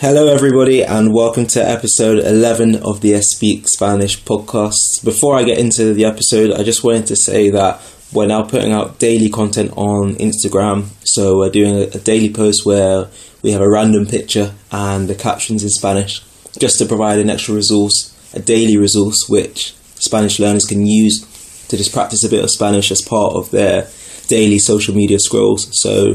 Hello, everybody, and welcome to episode 11 of the Speak Spanish podcast. Before I get into the episode, I just wanted to say that we're now putting out daily content on Instagram. So, we're doing a, daily post where we have a random picture and the captions in Spanish just to provide an extra resource, a daily resource, which Spanish learners can use to just practice a bit of Spanish as part of their daily social media scrolls. So,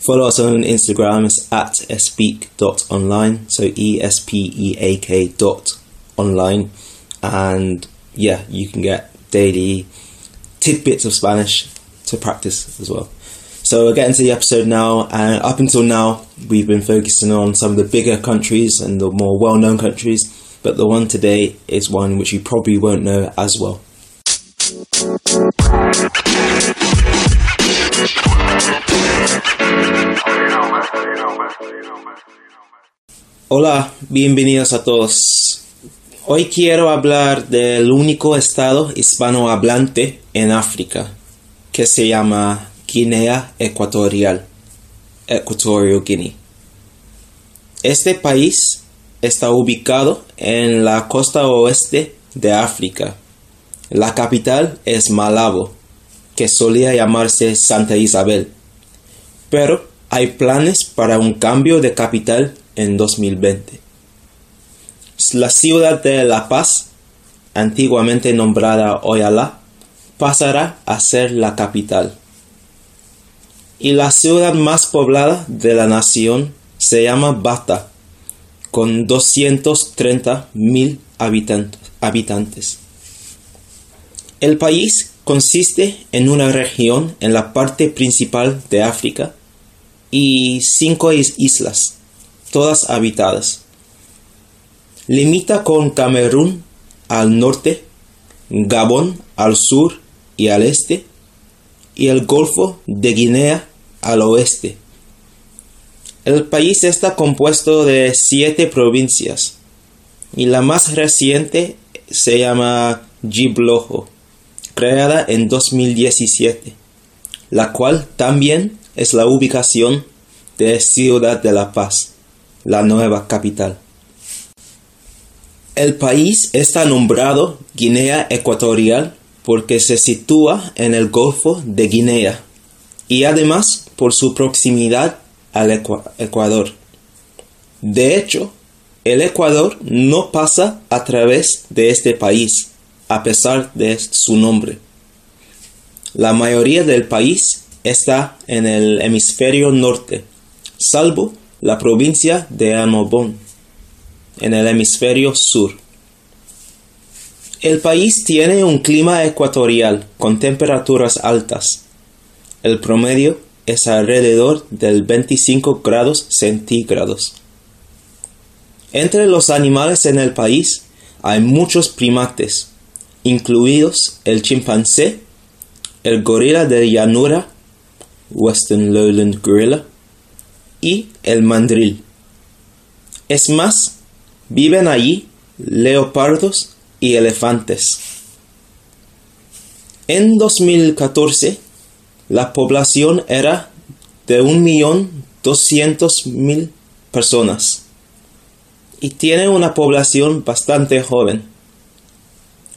Follow us on Instagram, it's at espeak.online, so E S P E A K dot online. And yeah, you can get daily tidbits of Spanish to practice as well. So we're getting to the episode now, and up until now, we've been focusing on some of the bigger countries and the more well known countries, but the one today is one which you probably won't know as well. Hola, bienvenidos a todos. Hoy quiero hablar del único estado hispanohablante en África, que se llama Guinea Ecuatorial, Guinea. Este país está ubicado en la costa oeste de África. La capital es Malabo, que solía llamarse Santa Isabel, pero hay planes para un cambio de capital en 2020. La ciudad de La Paz, antiguamente nombrada Oyala, pasará a ser la capital. Y la ciudad más poblada de la nación se llama Bata, con 230 mil habitantes. El país consiste en una región en la parte principal de África y cinco islas todas habitadas. Limita con Camerún al norte, Gabón al sur y al este, y el Golfo de Guinea al oeste. El país está compuesto de siete provincias, y la más reciente se llama Giblojo, creada en 2017, la cual también es la ubicación de Ciudad de la Paz la nueva capital. El país está nombrado Guinea Ecuatorial porque se sitúa en el Golfo de Guinea y además por su proximidad al Ecuador. De hecho, el Ecuador no pasa a través de este país, a pesar de su nombre. La mayoría del país está en el hemisferio norte, salvo la provincia de Anobón, en el hemisferio sur. El país tiene un clima ecuatorial con temperaturas altas. El promedio es alrededor del 25 grados centígrados. Entre los animales en el país hay muchos primates, incluidos el chimpancé, el gorila de llanura, Western Lowland Gorilla, y el mandril. Es más, viven allí leopardos y elefantes. En 2014, la población era de 1.200.000 personas y tiene una población bastante joven.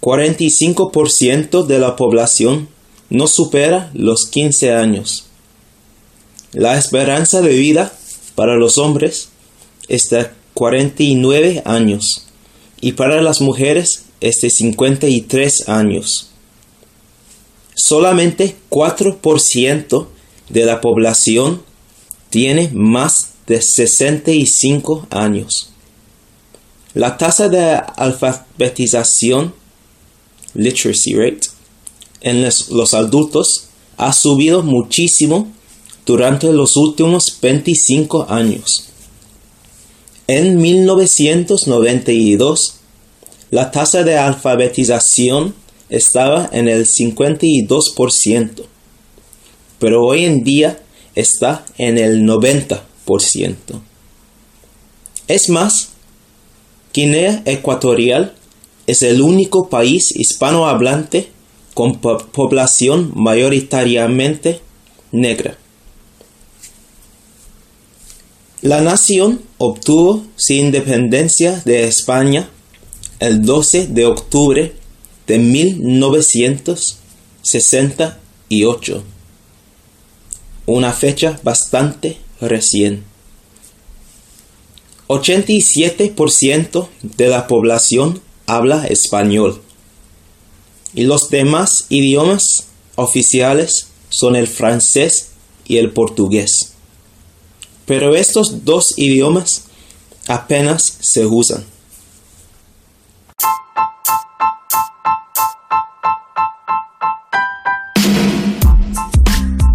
45% de la población no supera los 15 años. La esperanza de vida para los hombres es de 49 años y para las mujeres es de 53 años. Solamente 4% de la población tiene más de 65 años. La tasa de alfabetización, literacy rate, en los adultos ha subido muchísimo durante los últimos 25 años. En 1992, la tasa de alfabetización estaba en el 52%, pero hoy en día está en el 90%. Es más, Guinea Ecuatorial es el único país hispanohablante con población mayoritariamente negra. La nación obtuvo su independencia de España el 12 de octubre de 1968, una fecha bastante recién. 87% de la población habla español y los demás idiomas oficiales son el francés y el portugués. Pero estos dos idiomas apenas se usan.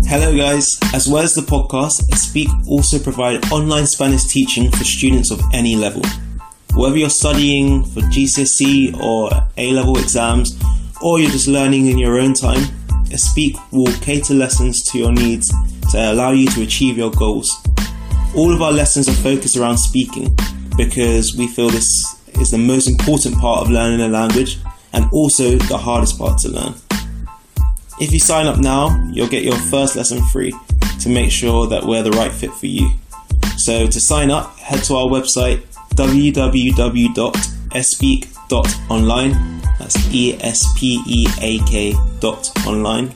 Hello guys, as well as the podcast, Speak also provide online Spanish teaching for students of any level. Whether you're studying for GCSE or A-level exams, or you're just learning in your own time, Speak will cater lessons to your needs to allow you to achieve your goals. All of our lessons are focused around speaking because we feel this is the most important part of learning a language and also the hardest part to learn. If you sign up now, you'll get your first lesson free to make sure that we're the right fit for you. So to sign up, head to our website www.espeak.online. That's E S P E A K dot online.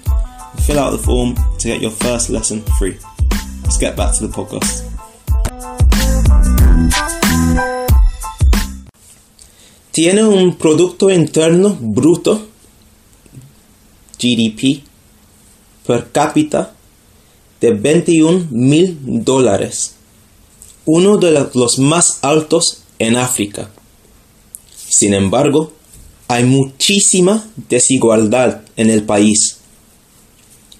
Fill out the form to get your first lesson free. Let's get back to the podcast. Tiene un Producto Interno Bruto GDP per cápita de 21 mil dólares, uno de los más altos en África. Sin embargo, hay muchísima desigualdad en el país.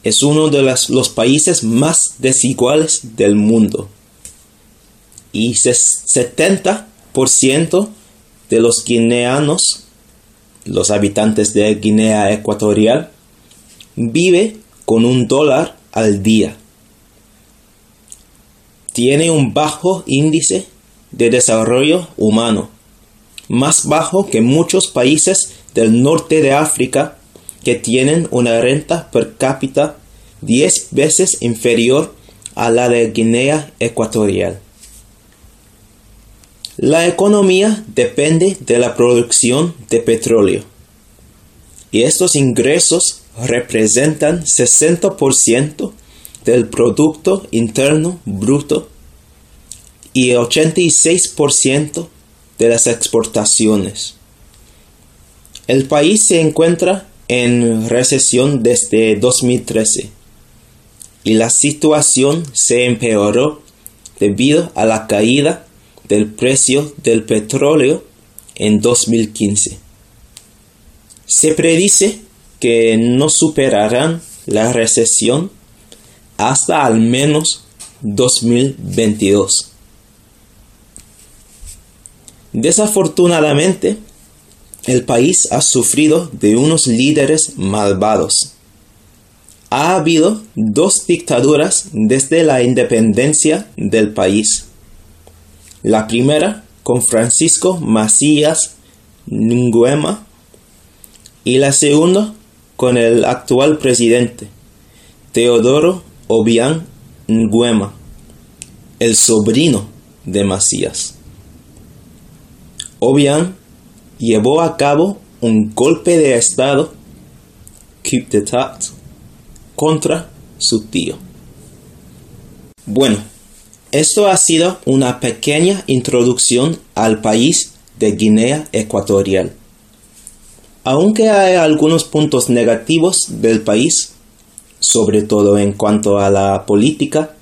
Es uno de los, países más desiguales del mundo. Y 70% de los guineanos, los habitantes de Guinea Ecuatorial, vive con un dólar al día. Tiene un bajo índice de desarrollo humano, más bajo que muchos países del norte de África que tienen una renta per cápita 10 veces inferior a la de Guinea Ecuatorial. La economía depende de la producción de petróleo y estos ingresos representan 60% del Producto Interno Bruto y 86% de las exportaciones. El país se encuentra en recesión desde 2013 y la situación se empeoró debido a la caída del precio del petróleo en 2015. Se predice que no superarán la recesión hasta al menos 2022. Desafortunadamente, el país ha sufrido de unos líderes malvados. Ha habido dos dictaduras desde la independencia del país. La primera con Francisco Macías Nguema y la segunda con el actual presidente, Teodoro Obiang Nguema, el sobrino de Macías. Obiang llevó a cabo un golpe de Estado, keep the contra su tío. Bueno, esto ha sido una pequeña introducción al país de Guinea Ecuatorial. Aunque hay algunos puntos negativos del país, sobre todo en cuanto a la política,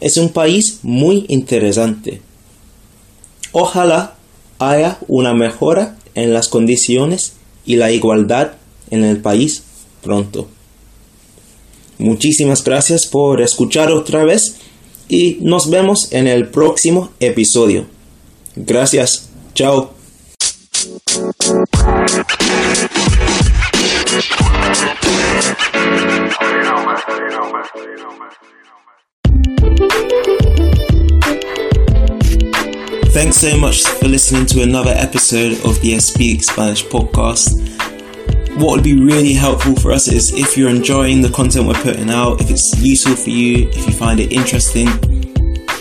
es un país muy interesante. Ojalá haya una mejora en las condiciones y la igualdad en el país pronto. Muchísimas gracias por escuchar otra vez y nos vemos en el próximo episodio. Gracias. Chao. Thanks so much for listening to another episode of the Speak Spanish podcast. What would be really helpful for us is if you're enjoying the content we're putting out, if it's useful for you, if you find it interesting,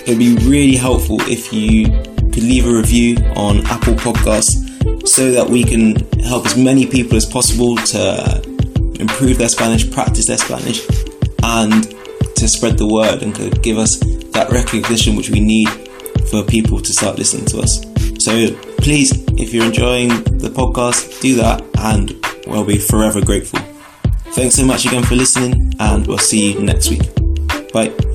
It would be really helpful if you could leave a review on Apple Podcasts so that we can help as many people as possible to improve their Spanish, practice their Spanish, and to spread the word and to give us that recognition which we need for people to start listening to us. So please, if you're enjoying the podcast, do that and we'll be forever grateful. Thanks so much again for listening and we'll see you next week. Bye.